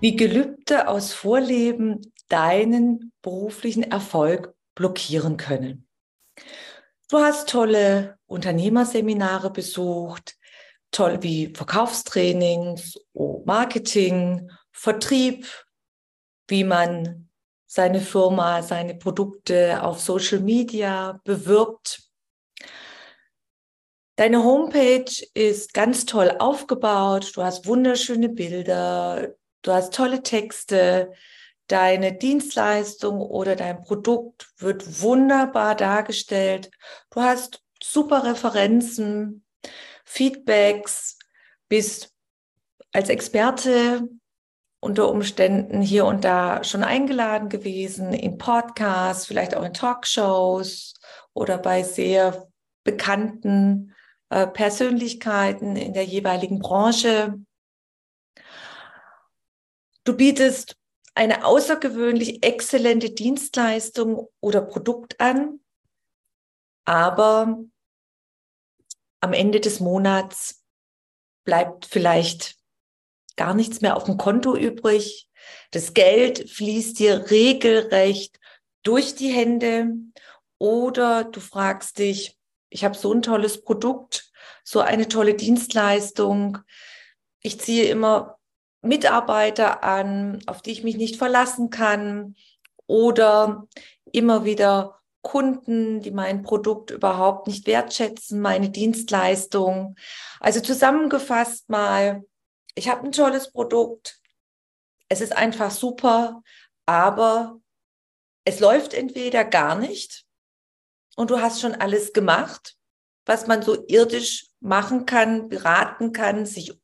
Wie Gelübde aus Vorleben deinen beruflichen Erfolg blockieren können. Du hast tolle Unternehmerseminare besucht, toll wie Verkaufstrainings, Marketing, Vertrieb, wie man seine Firma, seine Produkte auf Social Media bewirbt. Deine Homepage ist ganz toll aufgebaut. Du hast wunderschöne Bilder. Du hast tolle Texte. Deine Dienstleistung oder dein Produkt wird wunderbar dargestellt. Du hast super Referenzen, Feedbacks, bist als Experte unter Umständen hier und da schon eingeladen gewesen in Podcasts, vielleicht auch in Talkshows oder bei sehr bekannten äh, Persönlichkeiten in der jeweiligen Branche. Du bietest eine außergewöhnlich exzellente Dienstleistung oder Produkt an, aber am Ende des Monats bleibt vielleicht gar nichts mehr auf dem Konto übrig. Das Geld fließt dir regelrecht durch die Hände oder du fragst dich, ich habe so ein tolles Produkt, so eine tolle Dienstleistung. Ich ziehe immer Mitarbeiter an, auf die ich mich nicht verlassen kann oder immer wieder Kunden, die mein Produkt überhaupt nicht wertschätzen, meine Dienstleistung. Also zusammengefasst mal, ich habe ein tolles Produkt, es ist einfach super, aber es läuft entweder gar nicht und du hast schon alles gemacht, was man so irdisch machen kann, beraten kann, sich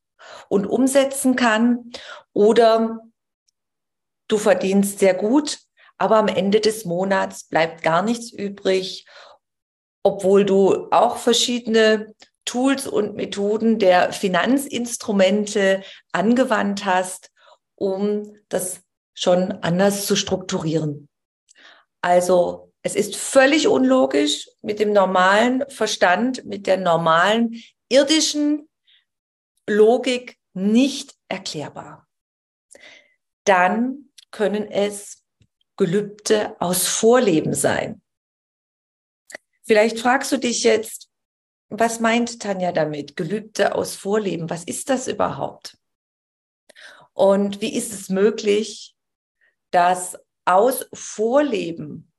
und umsetzen kann, oder du verdienst sehr gut, aber am Ende des Monats bleibt gar nichts übrig, obwohl du auch verschiedene Tools und Methoden der Finanzinstrumente angewandt hast, um das schon anders zu strukturieren. Also es ist völlig unlogisch mit dem normalen Verstand, mit der normalen irdischen Logik nicht erklärbar. Dann können es Gelübde aus Vorleben sein. Vielleicht fragst du dich jetzt, was meint Tanja damit? Gelübde aus Vorleben, was ist das überhaupt? Und wie ist es möglich, dass aus Vorleben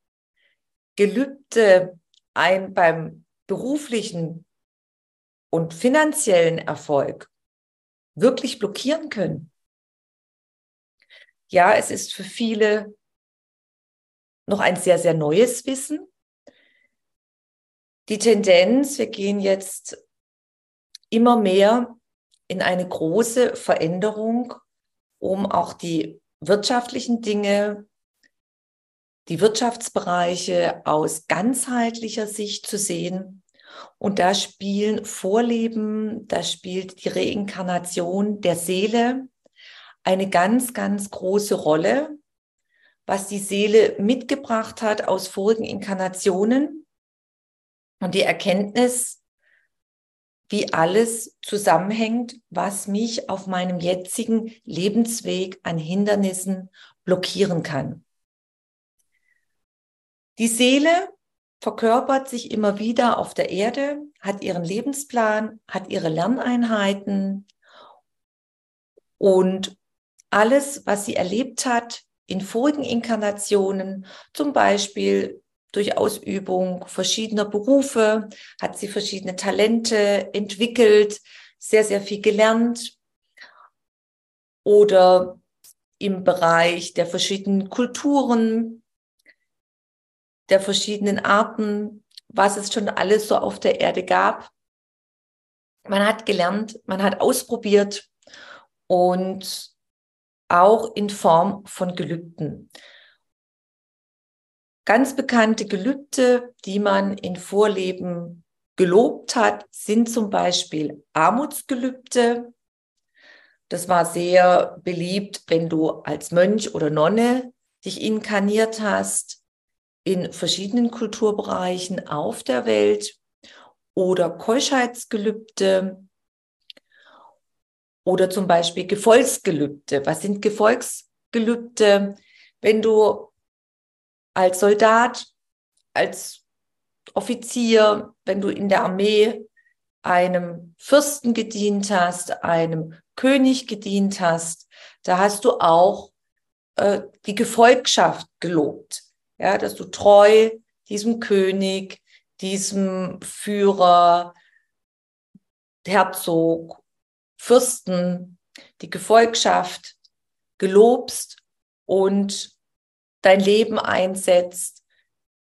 Gelübde ein beim beruflichen und finanziellen Erfolg wirklich blockieren können? Ja, es ist für viele noch ein sehr, sehr neues Wissen. Die Tendenz, wir gehen jetzt immer mehr in eine große Veränderung, um auch die wirtschaftlichen Dinge, die Wirtschaftsbereiche aus ganzheitlicher Sicht zu sehen. Und da spielen Vorleben, da spielt die Reinkarnation der Seele eine ganz, ganz große Rolle was die Seele mitgebracht hat aus vorigen Inkarnationen und die Erkenntnis, wie alles zusammenhängt, was mich auf meinem jetzigen Lebensweg an Hindernissen blockieren kann. Die Seele verkörpert sich immer wieder auf der Erde, hat ihren Lebensplan, hat ihre Lerneinheiten und alles, was sie erlebt hat, in vorigen Inkarnationen, zum Beispiel durch Ausübung verschiedener Berufe, hat sie verschiedene Talente entwickelt, sehr, sehr viel gelernt oder im Bereich der verschiedenen Kulturen, der verschiedenen Arten, was es schon alles so auf der Erde gab, man hat gelernt, man hat ausprobiert und auch in Form von Gelübden. Ganz bekannte Gelübde, die man in Vorleben gelobt hat, sind zum Beispiel Armutsgelübde. Das war sehr beliebt, wenn du als Mönch oder Nonne dich inkarniert hast in verschiedenen Kulturbereichen auf der Welt oder Keuschheitsgelübde oder zum Beispiel Gefolgsgelübde. Was sind Gefolgsgelübde? Wenn du als Soldat, als Offizier, wenn du in der Armee einem Fürsten gedient hast, einem König gedient hast, da hast du auch äh, die Gefolgschaft gelobt, ja, dass du treu diesem König, diesem Führer, Herzog, Fürsten, die Gefolgschaft gelobst und dein Leben einsetzt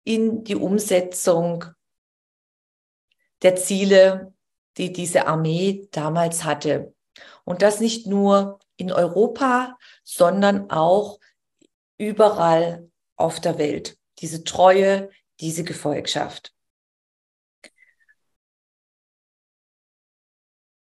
in die Umsetzung der Ziele, die diese Armee damals hatte. Und das nicht nur in Europa, sondern auch überall auf der Welt. Diese Treue, diese Gefolgschaft.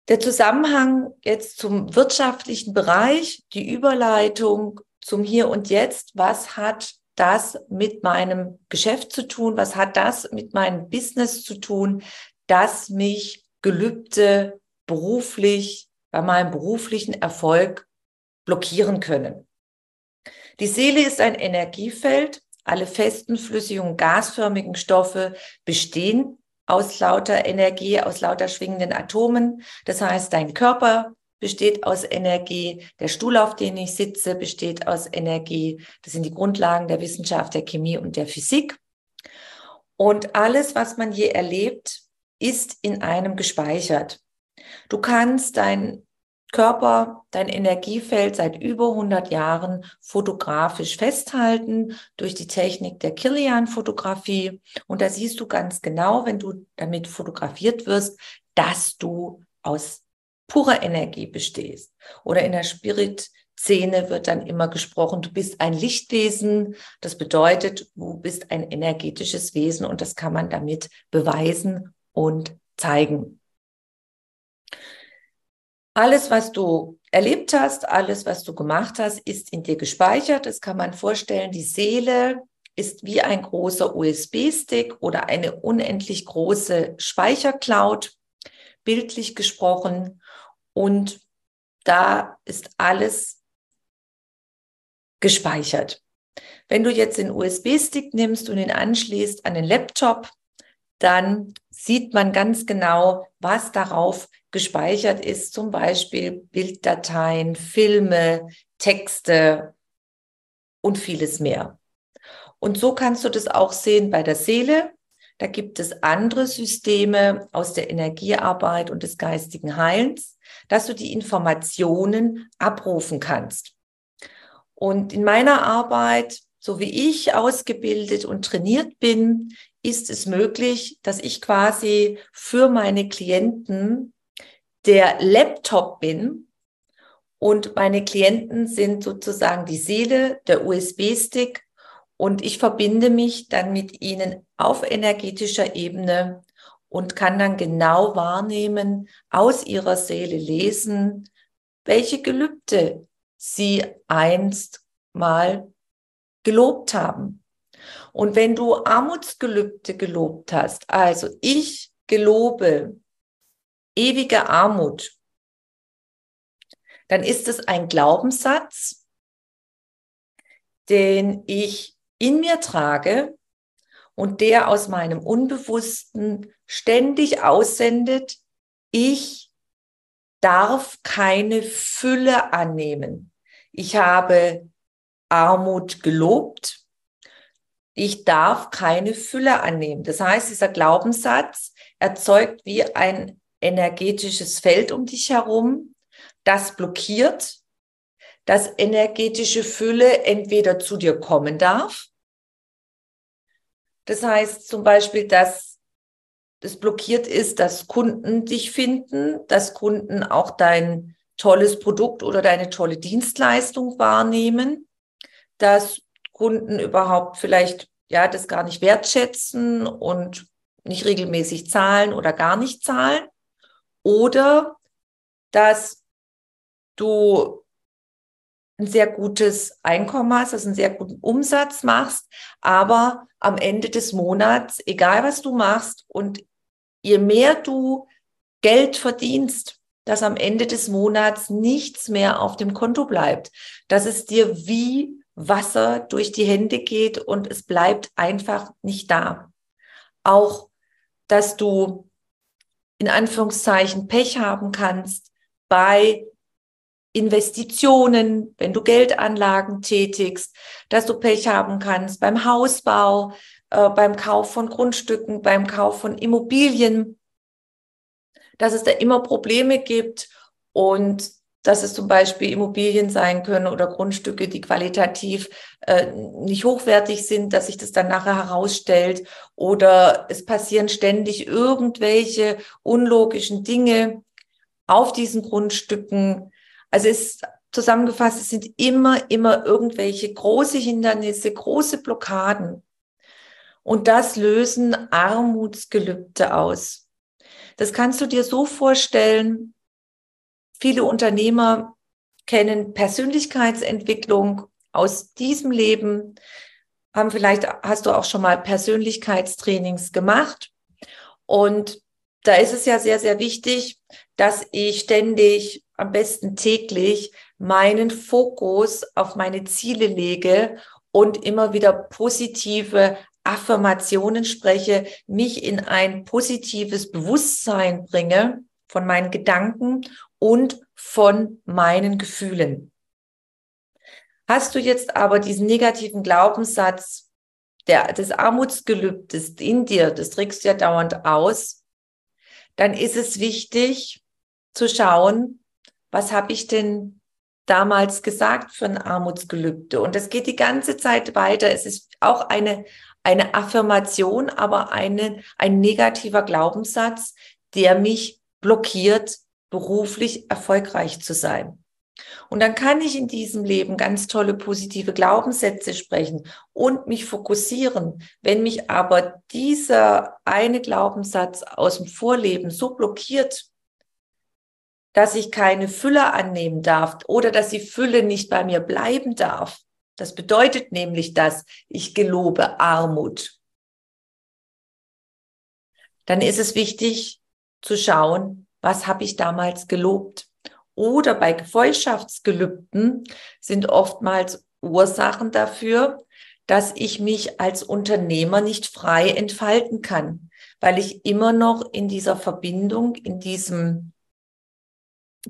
Der Zusammenhang jetzt zum wirtschaftlichen Bereich, die Überleitung zum Hier und Jetzt, was hat das mit meinem Geschäft zu tun? Was hat das mit meinem Business zu tun, dass mich Gelübde beruflich bei meinem beruflichen Erfolg blockieren können? Die Seele ist ein Energiefeld. Alle festen, flüssigen und gasförmigen Stoffe bestehen aus lauter Energie, aus lauter schwingenden Atomen. Das heißt, dein Körper besteht aus Energie. Der Stuhl, auf dem ich sitze, besteht aus Energie. Das sind die Grundlagen der Wissenschaft, der Chemie und der Physik. Und alles, was man je erlebt, ist in einem gespeichert. Du kannst dein Körper, dein Energiefeld seit über 100 Jahren fotografisch festhalten durch die Technik der Kilian-Fotografie. Und da siehst du ganz genau, wenn du damit fotografiert wirst, dass du aus purer Energie bestehst. Oder in der Spirit-Szene wird dann immer gesprochen, du bist ein Lichtwesen. Das bedeutet, du bist ein energetisches Wesen und das kann man damit beweisen und zeigen. Alles, was du erlebt hast, alles, was du gemacht hast, ist in dir gespeichert. Das kann man vorstellen. Die Seele ist wie ein großer USB-Stick oder eine unendlich große Speichercloud, bildlich gesprochen. Und da ist alles gespeichert. Wenn du jetzt den USB-Stick nimmst und ihn anschließt an den Laptop, dann sieht man ganz genau, was darauf gespeichert ist, zum Beispiel Bilddateien, Filme, Texte und vieles mehr. Und so kannst du das auch sehen bei der Seele. Da gibt es andere Systeme aus der Energiearbeit und des geistigen Heilens dass du die Informationen abrufen kannst. Und in meiner Arbeit, so wie ich ausgebildet und trainiert bin, ist es möglich, dass ich quasi für meine Klienten der Laptop bin und meine Klienten sind sozusagen die Seele, der USB-Stick und ich verbinde mich dann mit ihnen auf energetischer Ebene und kann dann genau wahrnehmen, aus ihrer Seele lesen, welche Gelübde sie einst mal gelobt haben. Und wenn du Armutsgelübde gelobt hast, also ich gelobe ewige Armut, dann ist es ein Glaubenssatz, den ich in mir trage und der aus meinem Unbewussten ständig aussendet, ich darf keine Fülle annehmen. Ich habe Armut gelobt. Ich darf keine Fülle annehmen. Das heißt, dieser Glaubenssatz erzeugt wie ein energetisches Feld um dich herum, das blockiert, dass energetische Fülle entweder zu dir kommen darf. Das heißt zum Beispiel, dass das blockiert ist, dass Kunden dich finden, dass Kunden auch dein tolles Produkt oder deine tolle Dienstleistung wahrnehmen, dass Kunden überhaupt vielleicht ja das gar nicht wertschätzen und nicht regelmäßig zahlen oder gar nicht zahlen oder dass du ein sehr gutes Einkommen hast, also einen sehr guten Umsatz machst, aber am Ende des Monats, egal was du machst und je mehr du Geld verdienst, dass am Ende des Monats nichts mehr auf dem Konto bleibt, dass es dir wie Wasser durch die Hände geht und es bleibt einfach nicht da. Auch, dass du in Anführungszeichen Pech haben kannst bei Investitionen, wenn du Geldanlagen tätigst, dass du Pech haben kannst beim Hausbau, äh, beim Kauf von Grundstücken, beim Kauf von Immobilien, dass es da immer Probleme gibt und dass es zum Beispiel Immobilien sein können oder Grundstücke, die qualitativ äh, nicht hochwertig sind, dass sich das dann nachher herausstellt oder es passieren ständig irgendwelche unlogischen Dinge auf diesen Grundstücken. Also es zusammengefasst, es sind immer, immer irgendwelche große Hindernisse, große Blockaden. Und das lösen Armutsgelübde aus. Das kannst du dir so vorstellen, Viele Unternehmer kennen Persönlichkeitsentwicklung aus diesem Leben, haben vielleicht, hast du auch schon mal Persönlichkeitstrainings gemacht. Und da ist es ja sehr, sehr wichtig, dass ich ständig, am besten täglich, meinen Fokus auf meine Ziele lege und immer wieder positive Affirmationen spreche, mich in ein positives Bewusstsein bringe von meinen Gedanken und von meinen Gefühlen. Hast du jetzt aber diesen negativen Glaubenssatz der, des Armutsgelübdes in dir, das trägst du ja dauernd aus, dann ist es wichtig zu schauen, was habe ich denn damals gesagt für ein Armutsgelübde? Und das geht die ganze Zeit weiter. Es ist auch eine, eine Affirmation, aber eine, ein negativer Glaubenssatz, der mich blockiert, beruflich erfolgreich zu sein. Und dann kann ich in diesem Leben ganz tolle positive Glaubenssätze sprechen und mich fokussieren. Wenn mich aber dieser eine Glaubenssatz aus dem Vorleben so blockiert, dass ich keine Fülle annehmen darf oder dass die Fülle nicht bei mir bleiben darf, das bedeutet nämlich, dass ich gelobe Armut. Dann ist es wichtig zu schauen, was habe ich damals gelobt? Oder bei Gefolgschaftsgelübden sind oftmals Ursachen dafür, dass ich mich als Unternehmer nicht frei entfalten kann, weil ich immer noch in dieser Verbindung, in diesem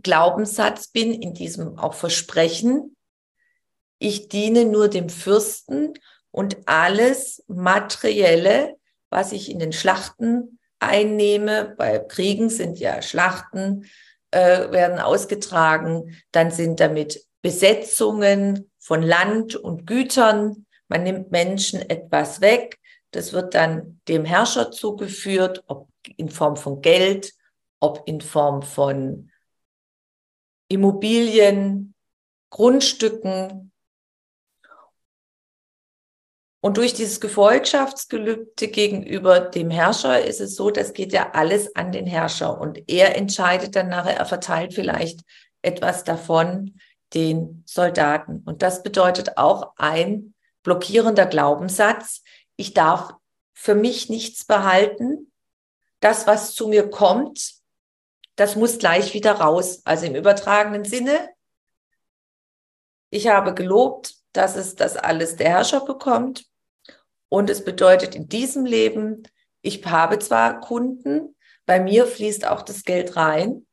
Glaubenssatz bin, in diesem auch Versprechen. Ich diene nur dem Fürsten und alles Materielle, was ich in den Schlachten einnehme. Bei Kriegen sind ja Schlachten, äh, werden ausgetragen. Dann sind damit Besetzungen von Land und Gütern. Man nimmt Menschen etwas weg. Das wird dann dem Herrscher zugeführt, ob in Form von Geld, ob in Form von Immobilien, Grundstücken, und durch dieses Gefolgschaftsgelübde gegenüber dem Herrscher ist es so, das geht ja alles an den Herrscher und er entscheidet dann nachher, er verteilt vielleicht etwas davon den Soldaten. Und das bedeutet auch ein blockierender Glaubenssatz. Ich darf für mich nichts behalten. Das, was zu mir kommt, das muss gleich wieder raus. Also im übertragenen Sinne. Ich habe gelobt, dass es das alles der Herrscher bekommt. Und es bedeutet in diesem Leben, ich habe zwar Kunden, bei mir fließt auch das Geld rein,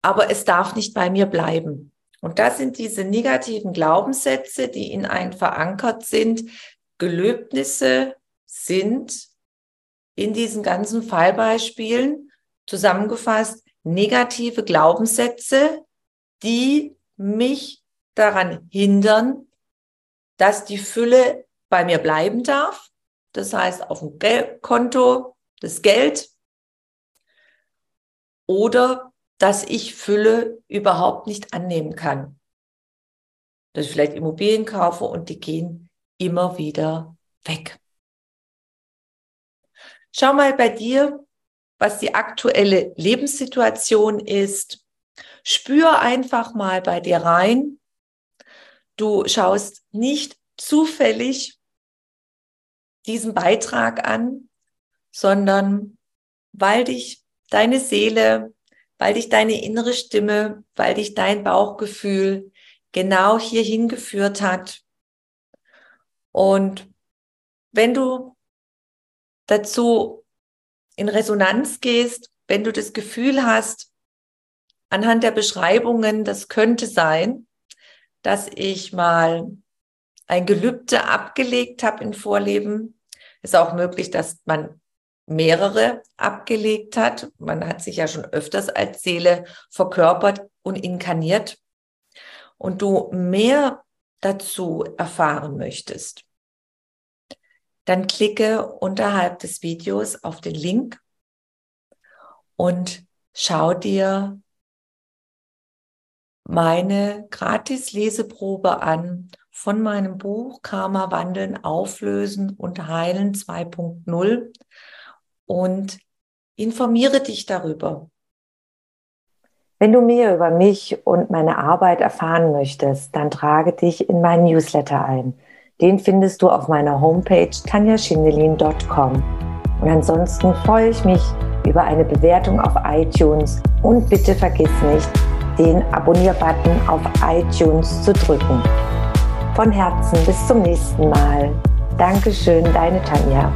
aber es darf nicht bei mir bleiben. Und das sind diese negativen Glaubenssätze, die in einen verankert sind. Gelöbnisse sind in diesen ganzen Fallbeispielen zusammengefasst negative Glaubenssätze, die mich daran hindern, dass die Fülle bei mir bleiben darf. Das heißt, auf dem Gel Konto das Geld oder dass ich Fülle überhaupt nicht annehmen kann. Dass ich vielleicht Immobilien kaufe und die gehen immer wieder weg. Schau mal bei dir, was die aktuelle Lebenssituation ist. Spür einfach mal bei dir rein. Du schaust nicht zufällig diesen Beitrag an, sondern weil dich deine Seele, weil dich deine innere Stimme, weil dich dein Bauchgefühl genau hierhin geführt hat. Und wenn du dazu in Resonanz gehst, wenn du das Gefühl hast, anhand der Beschreibungen, das könnte sein, dass ich mal ein Gelübde abgelegt habe in Vorleben. Ist auch möglich, dass man mehrere abgelegt hat. Man hat sich ja schon öfters als Seele verkörpert und inkarniert. Und du mehr dazu erfahren möchtest, dann klicke unterhalb des Videos auf den Link und schau dir meine Gratis-Leseprobe an von meinem Buch Karma wandeln, auflösen und heilen 2.0 und informiere dich darüber. Wenn du mehr über mich und meine Arbeit erfahren möchtest, dann trage dich in meinen Newsletter ein. Den findest du auf meiner Homepage tanjaschindelin.com. Und ansonsten freue ich mich über eine Bewertung auf iTunes und bitte vergiss nicht, den Abonnier-Button auf iTunes zu drücken. Von Herzen bis zum nächsten Mal. Dankeschön, deine Tanja.